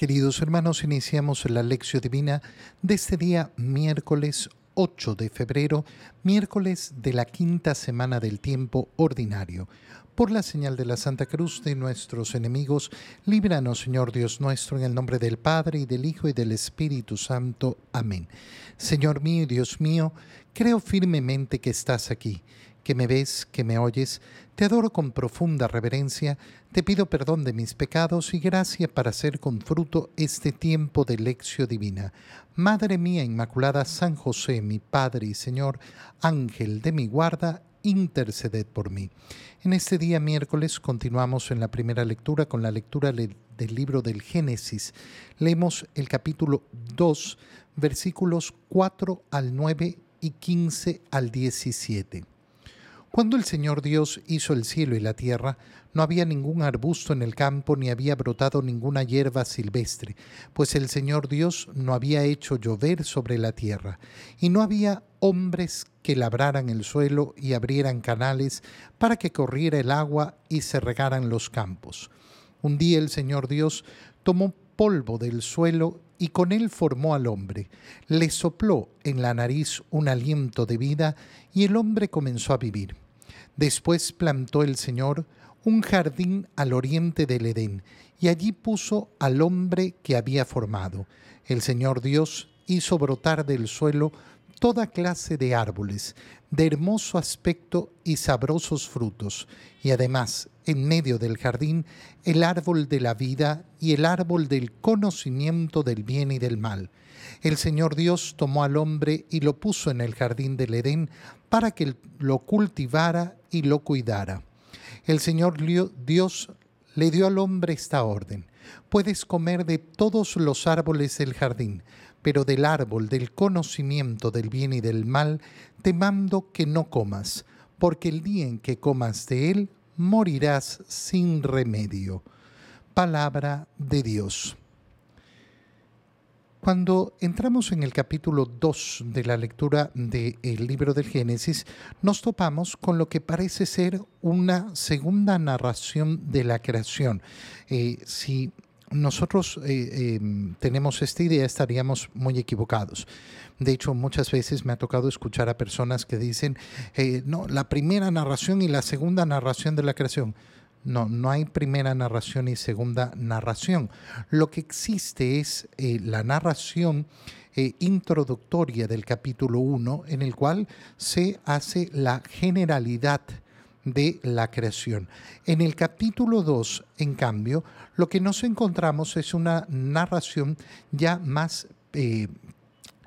Queridos hermanos, iniciamos la lección divina de este día miércoles 8 de febrero, miércoles de la quinta semana del tiempo ordinario. Por la señal de la Santa Cruz de nuestros enemigos, líbranos, Señor Dios nuestro, en el nombre del Padre y del Hijo y del Espíritu Santo. Amén. Señor mío y Dios mío, creo firmemente que estás aquí que me ves, que me oyes, te adoro con profunda reverencia, te pido perdón de mis pecados y gracia para hacer con fruto este tiempo de lección divina. Madre mía Inmaculada, San José, mi Padre y Señor, Ángel de mi guarda, interceded por mí. En este día miércoles continuamos en la primera lectura con la lectura del libro del Génesis. Leemos el capítulo 2, versículos 4 al 9 y 15 al 17. Cuando el Señor Dios hizo el cielo y la tierra, no había ningún arbusto en el campo ni había brotado ninguna hierba silvestre, pues el Señor Dios no había hecho llover sobre la tierra, y no había hombres que labraran el suelo y abrieran canales para que corriera el agua y se regaran los campos. Un día el Señor Dios tomó polvo del suelo y con él formó al hombre. Le sopló en la nariz un aliento de vida y el hombre comenzó a vivir. Después plantó el Señor un jardín al oriente del Edén y allí puso al hombre que había formado. El Señor Dios hizo brotar del suelo toda clase de árboles, de hermoso aspecto y sabrosos frutos, y además, en medio del jardín, el árbol de la vida y el árbol del conocimiento del bien y del mal. El Señor Dios tomó al hombre y lo puso en el jardín del Edén para que lo cultivara y lo cuidara. El Señor Dios le dio al hombre esta orden. Puedes comer de todos los árboles del jardín, pero del árbol del conocimiento del bien y del mal te mando que no comas, porque el día en que comas de él morirás sin remedio. Palabra de Dios. Cuando entramos en el capítulo 2 de la lectura del libro del Génesis, nos topamos con lo que parece ser una segunda narración de la creación. Eh, si nosotros eh, em, tenemos esta idea, estaríamos muy equivocados. De hecho, muchas veces me ha tocado escuchar a personas que dicen, eh, no, la primera narración y la segunda narración de la creación. No, no hay primera narración y segunda narración. Lo que existe es eh, la narración introductoria del capítulo 1, en el cual se hace la generalidad de la creación. En el capítulo 2, en cambio, lo que nos encontramos es una narración ya más... Eh,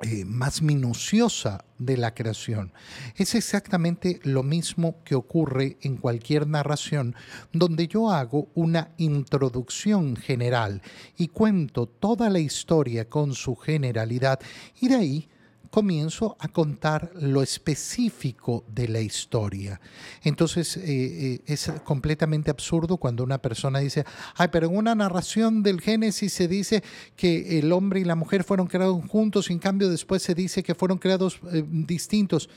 eh, más minuciosa de la creación. Es exactamente lo mismo que ocurre en cualquier narración donde yo hago una introducción general y cuento toda la historia con su generalidad y de ahí comienzo a contar lo específico de la historia. Entonces eh, eh, es completamente absurdo cuando una persona dice, ay, pero en una narración del Génesis se dice que el hombre y la mujer fueron creados juntos, y en cambio después se dice que fueron creados eh, distintos.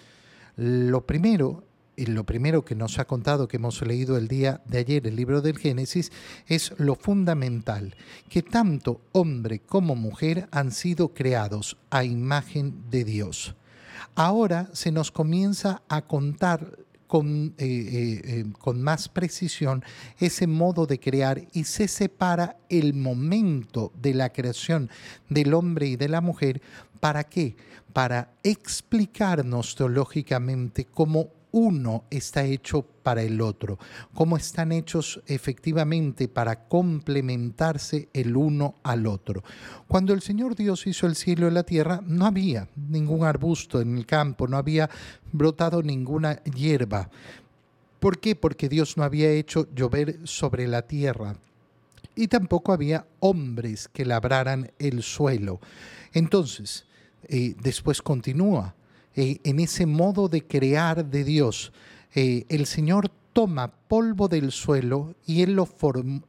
Lo primero lo primero que nos ha contado, que hemos leído el día de ayer, el libro del Génesis, es lo fundamental, que tanto hombre como mujer han sido creados a imagen de Dios. Ahora se nos comienza a contar con, eh, eh, eh, con, más precisión ese modo de crear y se separa el momento de la creación del hombre y de la mujer. ¿Para qué? Para explicarnos teológicamente cómo uno está hecho para el otro, cómo están hechos efectivamente para complementarse el uno al otro. Cuando el Señor Dios hizo el cielo y la tierra, no había ningún arbusto en el campo, no había brotado ninguna hierba. ¿Por qué? Porque Dios no había hecho llover sobre la tierra y tampoco había hombres que labraran el suelo. Entonces, eh, después continúa eh, en ese modo de crear de Dios. Eh, el Señor toma polvo del suelo y él lo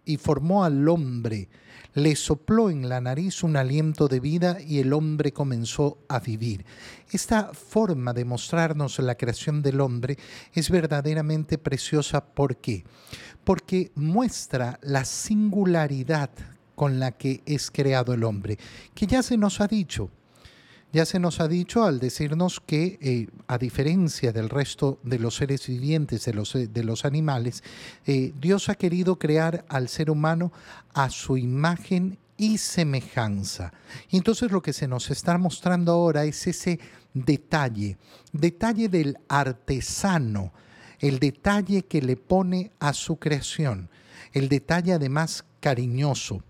y formó al hombre. Le sopló en la nariz un aliento de vida y el hombre comenzó a vivir. Esta forma de mostrarnos la creación del hombre es verdaderamente preciosa. ¿Por qué? Porque muestra la singularidad con la que es creado el hombre, que ya se nos ha dicho. Ya se nos ha dicho al decirnos que, eh, a diferencia del resto de los seres vivientes, de los, de los animales, eh, Dios ha querido crear al ser humano a su imagen y semejanza. Y entonces lo que se nos está mostrando ahora es ese detalle, detalle del artesano, el detalle que le pone a su creación, el detalle además cariñoso.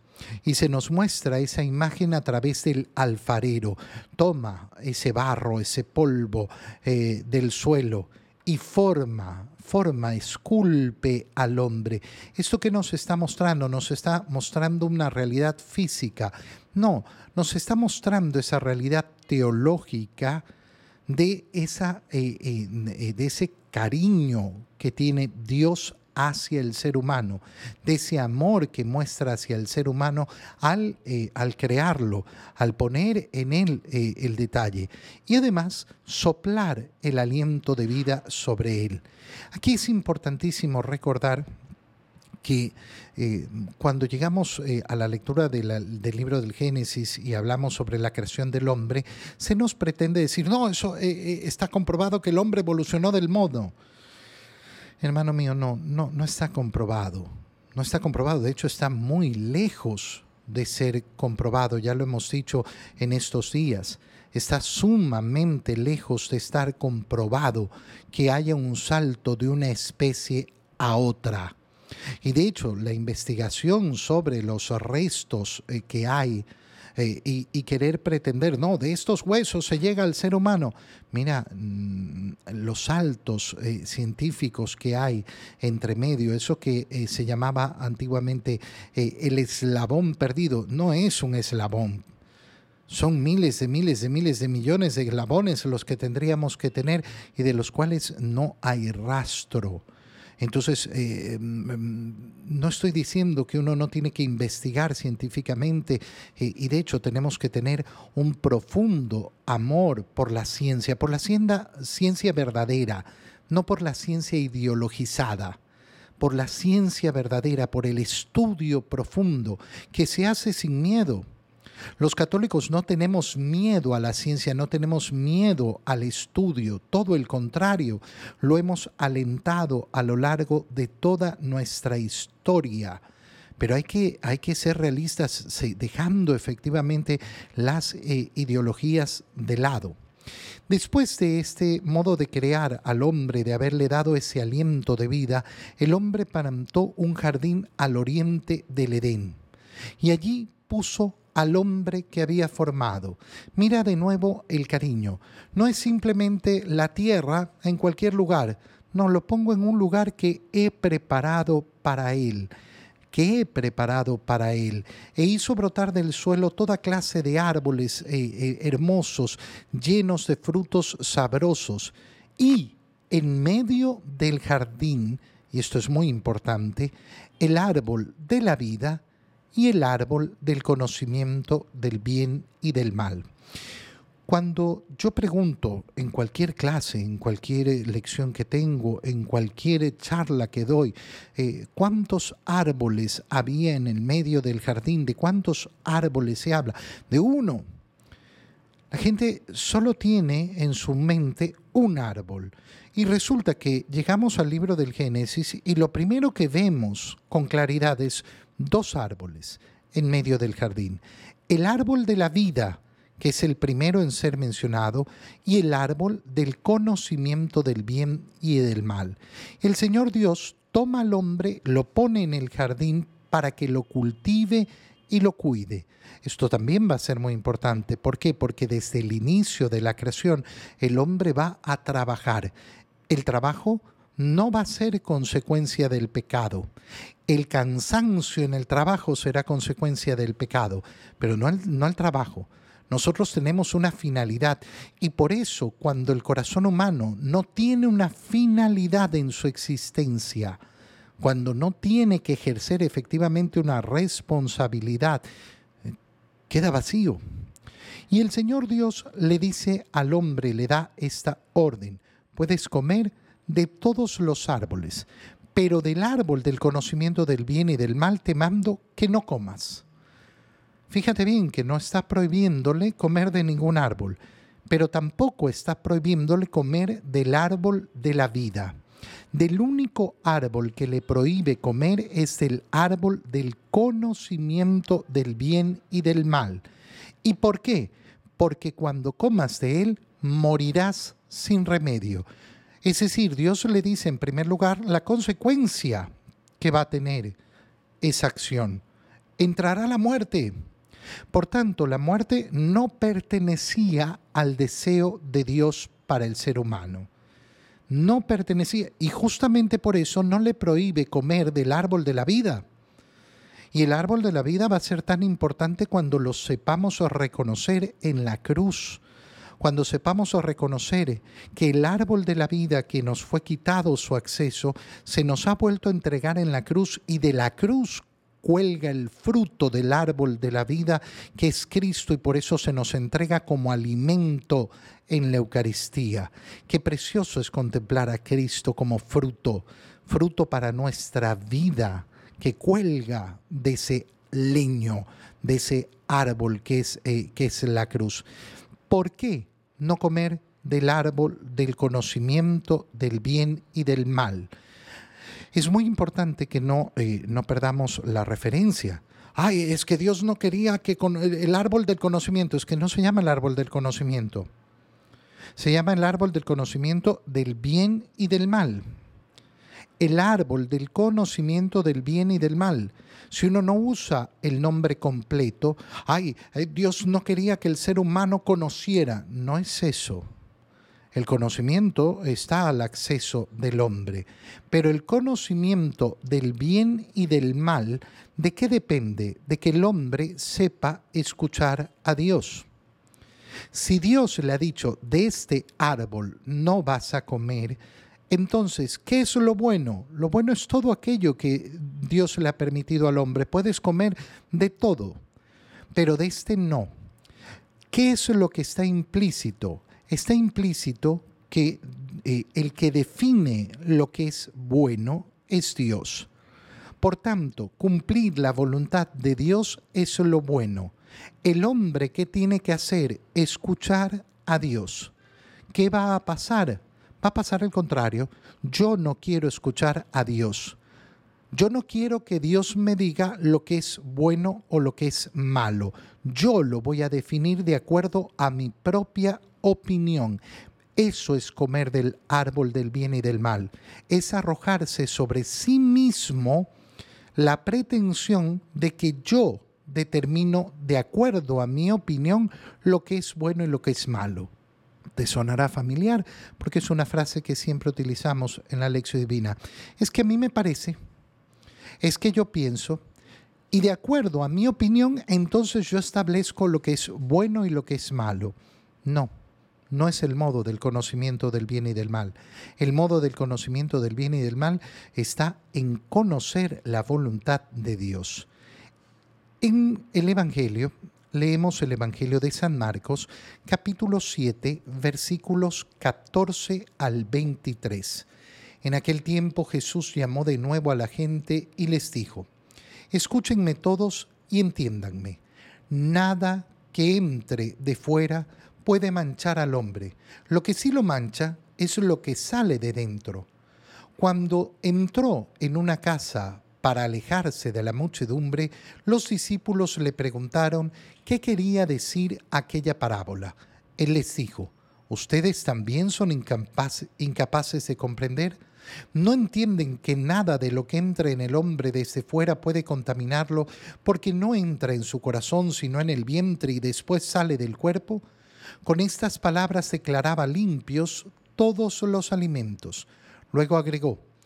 Y se nos muestra esa imagen a través del alfarero. Toma ese barro, ese polvo eh, del suelo y forma, forma, esculpe al hombre. Esto que nos está mostrando, nos está mostrando una realidad física. No, nos está mostrando esa realidad teológica de, esa, eh, eh, de ese cariño que tiene Dios hacia el ser humano, de ese amor que muestra hacia el ser humano al, eh, al crearlo, al poner en él eh, el detalle y además soplar el aliento de vida sobre él. Aquí es importantísimo recordar que eh, cuando llegamos a la lectura del libro del Génesis y hablamos sobre la creación del hombre, se nos pretende decir, no, eso está comprobado que el hombre evolucionó del modo. Hermano mío, no, no, no está comprobado. No está comprobado. De hecho, está muy lejos de ser comprobado. Ya lo hemos dicho en estos días. Está sumamente lejos de estar comprobado que haya un salto de una especie a otra. Y de hecho, la investigación sobre los restos eh, que hay eh, y, querer pretender, no, de estos huesos se llega al ser humano. Mira, mm, los saltos eh, científicos que hay entre medio, eso que eh, se llamaba antiguamente el eslabón perdido, no es un eslabón. Son miles de miles de miles de millones de eslabones los que tendríamos que tener y de los cuales no hay rastro. Entonces, eh, mm, no estoy diciendo que uno no tiene que investigar científicamente eh, y de hecho tenemos que tener un profundo amor por la ciencia, por la ciencia verdadera, no por la ciencia ideologizada por la ciencia verdadera, por el estudio profundo que se hace sin miedo. Los católicos no tenemos miedo a la ciencia, no tenemos miedo al estudio, todo el contrario, lo hemos alentado a lo largo de toda nuestra historia. Pero hay que, hay que ser realistas, dejando efectivamente las eh, ideologías de lado. Después de este modo de crear al hombre, de haberle dado ese aliento de vida, el hombre plantó un jardín al oriente del Edén y allí puso al hombre que había formado. Mira de nuevo el cariño. No es simplemente la tierra en cualquier lugar. No, lo pongo en un lugar que he preparado para él que he preparado para él, e hizo brotar del suelo toda clase de árboles eh, eh, hermosos, llenos de frutos sabrosos, y en medio del jardín, y esto es muy importante, el árbol de la vida y el árbol del conocimiento del bien y del mal. Cuando yo pregunto en cualquier clase, en cualquier lección que tengo, en cualquier charla que doy, eh, cuántos árboles había en el medio del jardín, de cuántos árboles se habla, de uno. La gente solo tiene en su mente un árbol. Y resulta que llegamos al libro del Génesis y lo primero que vemos con claridad es dos árboles en medio del jardín. El árbol de la vida, que es el primero en ser mencionado, y el árbol del conocimiento del bien y del mal. El Señor Dios toma al hombre, lo pone en el jardín para que lo cultive y lo cuide. Esto también va a ser muy importante. ¿Por qué? Porque desde el inicio de la creación el hombre va a trabajar. El trabajo no va a ser consecuencia del pecado. El cansancio en el trabajo será consecuencia del pecado, pero no al, no al trabajo. Nosotros tenemos una finalidad y por eso cuando el corazón humano no tiene una finalidad en su existencia, cuando no tiene que ejercer efectivamente una responsabilidad, eh, queda vacío. Y el Señor Dios le dice al hombre, le da esta orden, puedes comer de todos los árboles, pero del árbol del conocimiento del bien y del mal te mando que no comas. Fíjate bien que no está prohibiéndole comer de ningún árbol, pero tampoco está prohibiéndole comer del árbol de la vida. Del único árbol que le prohíbe comer es el árbol del conocimiento del bien y del mal. ¿Y por qué? Porque cuando comas de él, morirás sin remedio. Es decir, Dios le dice en primer lugar la consecuencia que va a tener esa acción. Entrará la muerte. Por tanto, la muerte no pertenecía al deseo de Dios para el ser humano. No pertenecía. Y justamente por eso no le prohíbe comer del árbol de la vida. Y el árbol de la vida va a ser tan importante cuando lo sepamos reconocer en la cruz cuando sepamos reconocer que el árbol de la vida que nos fue quitado su acceso, se nos ha vuelto a entregar en la cruz y de la cruz cuelga el fruto del árbol de la vida que es Cristo y por eso se nos entrega como alimento en la Eucaristía. Qué precioso es contemplar a Cristo como fruto, fruto para nuestra vida que cuelga de ese leño, de ese árbol que es, eh, que es la cruz. ¿Por qué no comer del árbol del conocimiento del bien y del mal? Es muy importante que no, eh, no perdamos la referencia. Ay, es que Dios no quería que el árbol del conocimiento, es que no se llama el árbol del conocimiento. Se llama el árbol del conocimiento del bien y del mal el árbol del conocimiento del bien y del mal. Si uno no usa el nombre completo, ay, eh, Dios no quería que el ser humano conociera. No es eso. El conocimiento está al acceso del hombre, pero el conocimiento del bien y del mal, ¿de qué depende? De que el hombre sepa escuchar a Dios. Si Dios le ha dicho, de este árbol no vas a comer, entonces, ¿qué es lo bueno? Lo bueno es todo aquello que Dios le ha permitido al hombre. Puedes comer de todo, pero de este no. ¿Qué es lo que está implícito? Está implícito que eh, el que define lo que es bueno es Dios. Por tanto, cumplir la voluntad de Dios es lo bueno. El hombre que tiene que hacer, escuchar a Dios. ¿Qué va a pasar? va a pasar el contrario. Yo no quiero escuchar a Dios. Yo no quiero que Dios me diga lo que es bueno o lo que es malo. Yo lo voy a definir de acuerdo a mi propia opinión. Eso es comer del árbol del bien y del mal. Es arrojarse sobre sí mismo la pretensión de que yo determino de acuerdo a mi opinión lo que es bueno y lo que es malo te sonará familiar, porque es una frase que siempre utilizamos en la lección divina. Es que a mí me parece, es que yo pienso, y de acuerdo a mi opinión, entonces yo establezco lo que es bueno y lo que es malo. No, no es el modo del conocimiento del bien y del mal. El modo del conocimiento del bien y del mal está en conocer la voluntad de Dios. En el Evangelio, leemos el Evangelio de San Marcos, capítulo 7, versículos 14 al 23. En aquel tiempo Jesús llamó de nuevo a la gente y les dijo, Escúchenme todos y entiéndanme, nada que entre de fuera puede manchar al hombre, lo que sí lo mancha es lo que sale de dentro. Cuando entró en una casa para alejarse de la muchedumbre, los discípulos le preguntaron qué quería decir aquella parábola. Él les dijo, ¿ustedes también son incapaces de comprender? ¿No entienden que nada de lo que entra en el hombre desde fuera puede contaminarlo porque no entra en su corazón sino en el vientre y después sale del cuerpo? Con estas palabras declaraba limpios todos los alimentos. Luego agregó,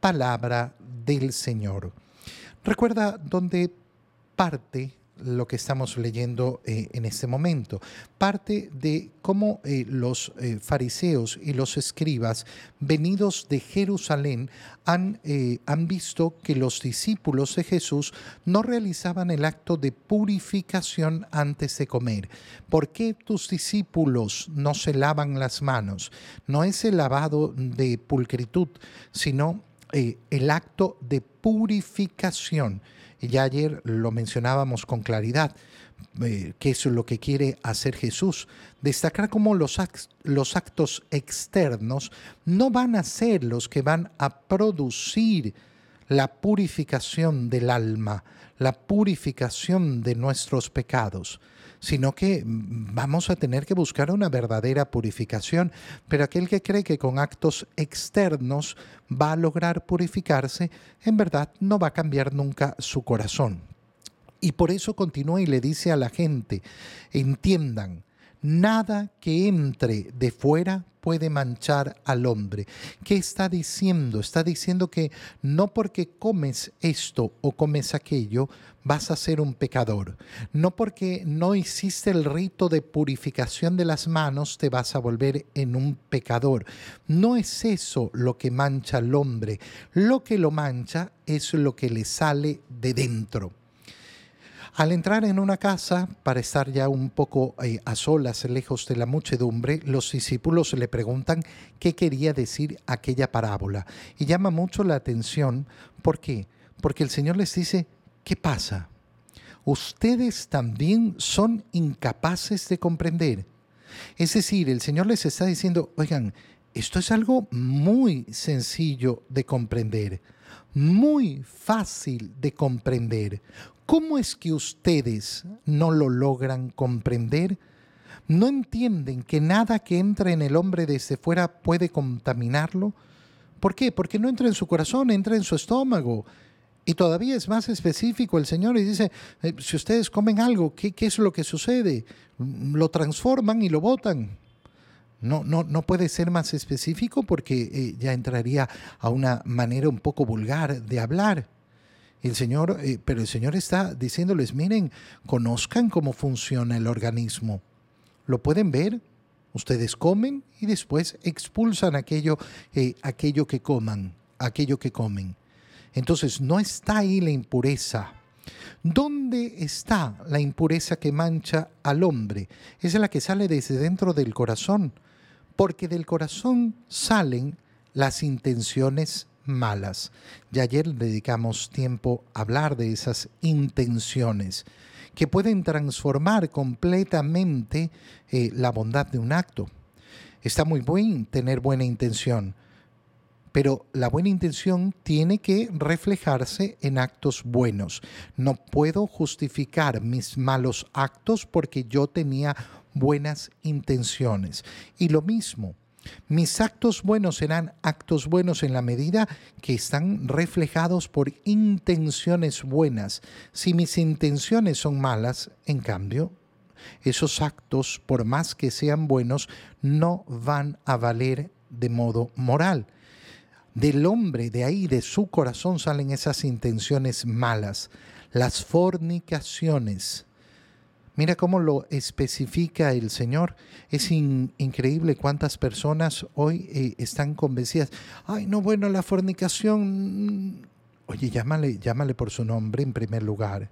palabra del Señor. Recuerda dónde parte lo que estamos leyendo eh, en este momento. Parte de cómo eh, los eh, fariseos y los escribas venidos de Jerusalén han, han visto que los discípulos de Jesús no realizaban el acto de purificación antes de comer. ¿Por qué tus discípulos no se lavan las manos? No es el lavado de pulcritud, sino el acto de purificación. Ya ayer lo mencionábamos con claridad, eh, que es lo que quiere hacer Jesús, destacar cómo los, los actos externos no van a ser los que van a producir la purificación del alma, la purificación de nuestros pecados sino que vamos a tener que buscar una verdadera purificación. Pero aquel que cree que con actos externos va a lograr purificarse, en verdad no va a cambiar nunca su corazón. Y por eso continúa y le dice a la gente, entiendan, nada que entre de fuera puede manchar al hombre. ¿Qué está diciendo? Está diciendo que no porque comes esto o comes aquello vas a ser un pecador. No porque no hiciste el rito de purificación de las manos te vas a volver en un pecador. No es eso lo que mancha al hombre. Lo que lo mancha es lo que le sale de dentro. Al entrar en una casa, para estar ya un poco eh, a solas, lejos de la muchedumbre, los discípulos le preguntan qué quería decir aquella parábola. Y llama mucho la atención. ¿Por qué? Porque el Señor les dice, ¿qué pasa? Ustedes también son incapaces de comprender. Es decir, el Señor les está diciendo, oigan, esto es algo muy sencillo de comprender, muy fácil de comprender. ¿Cómo es que ustedes no lo logran comprender? ¿No entienden que nada que entra en el hombre desde fuera puede contaminarlo? ¿Por qué? Porque no entra en su corazón, entra en su estómago. Y todavía es más específico el Señor y dice, eh, si ustedes comen algo, ¿qué, es lo que sucede? Lo transforman y lo botan. No, no, no puede ser más específico porque eh, ya entraría a una manera un poco vulgar de hablar. El Señor, eh, pero el Señor está diciéndoles, miren, conozcan cómo funciona el organismo. Lo pueden ver. Ustedes comen y después expulsan aquello, eh, aquello que coman, aquello que comen. Entonces, no está ahí la impureza. ¿Dónde está la impureza que mancha al hombre? Es la que sale desde dentro del corazón, porque del corazón salen las intenciones malas. Ya ayer dedicamos tiempo a hablar de esas intenciones que pueden transformar completamente eh, la bondad de un acto. Está muy bien tener buena intención, pero la buena intención tiene que reflejarse en actos buenos. No puedo justificar mis malos actos porque yo tenía buenas intenciones. Y lo mismo, mis actos buenos serán actos buenos en la medida que están reflejados por intenciones buenas. Si mis intenciones son malas, en cambio, esos actos, por más que sean buenos, no van a valer de modo moral. Del hombre, de ahí, de su corazón salen esas intenciones malas, las fornicaciones, Mira cómo lo especifica el Señor. Es increíble cuántas personas hoy eh, están convencidas. Ay, no, bueno, la fornicación. Mm, oye, llámale, llámale por su nombre en primer lugar.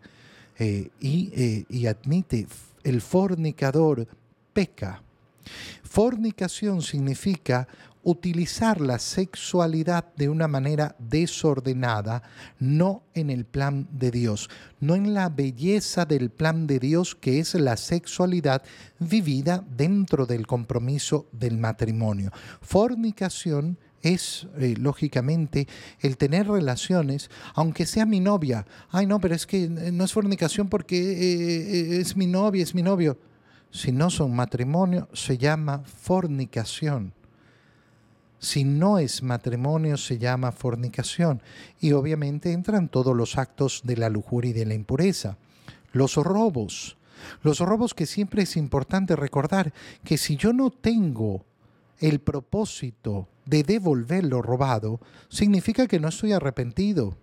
Eh, y, eh, y admite, el fornicador peca. Fornicación significa utilizar la sexualidad de una manera desordenada, no en el plan de Dios, no en la belleza del plan de Dios que es la sexualidad vivida dentro del compromiso del matrimonio. Fornicación es, eh, lógicamente, el tener relaciones, aunque sea mi novia. Ay, no, pero es que eh, no es fornicación porque eh, es mi novia, es mi novio. Si no son matrimonio, se llama fornicación. Si no es matrimonio, se llama fornicación. Y obviamente entran todos los actos de la lujuria y de la impureza. Los robos. Los robos que siempre es importante recordar que si yo no tengo el propósito de devolver lo robado, significa que no estoy arrepentido.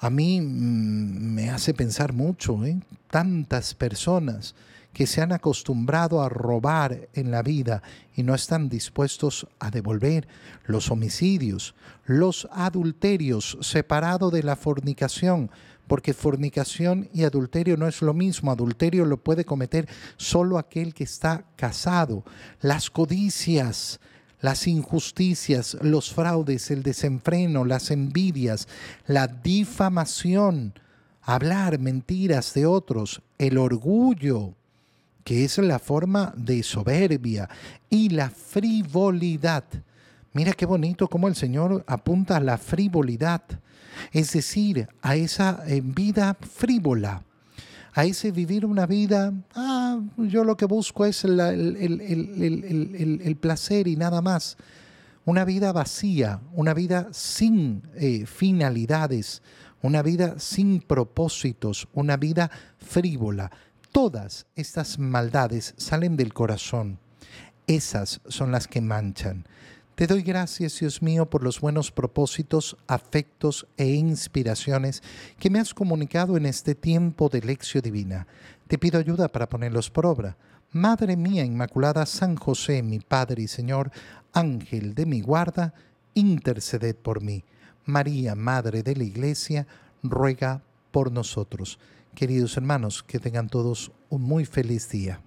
a mí mm, me hace pensar mucho, ¿eh? tantas personas que se han acostumbrado a robar en la vida y no están dispuestos a devolver los homicidios, los adulterios, separado de la fornicación, porque fornicación y adulterio no es lo mismo. Adulterio lo puede cometer solo aquel que está casado. Las codicias, las injusticias, los fraudes, el desenfreno, las envidias, la difamación, hablar mentiras de otros, el orgullo, que es la forma de soberbia, y la frivolidad. Mira qué bonito cómo el Señor apunta a la frivolidad, es decir, a esa eh, vida frívola, a ese vivir una vida, ah, yo lo que busco es el, placer y nada más. Una vida vacía, una vida sin eh, finalidades, una vida sin propósitos, una vida frívola. Todas estas maldades salen del corazón. Esas son las que manchan. Te doy gracias, Dios mío, por los buenos propósitos, afectos e inspiraciones que me has comunicado en este tiempo de lección divina. Te pido ayuda para ponerlos por obra. Madre mía Inmaculada, San José, mi Padre y Señor, Ángel de mi guarda, interceded por mí. María, Madre de la Iglesia, ruega por nosotros. Queridos hermanos, que tengan todos un muy feliz día.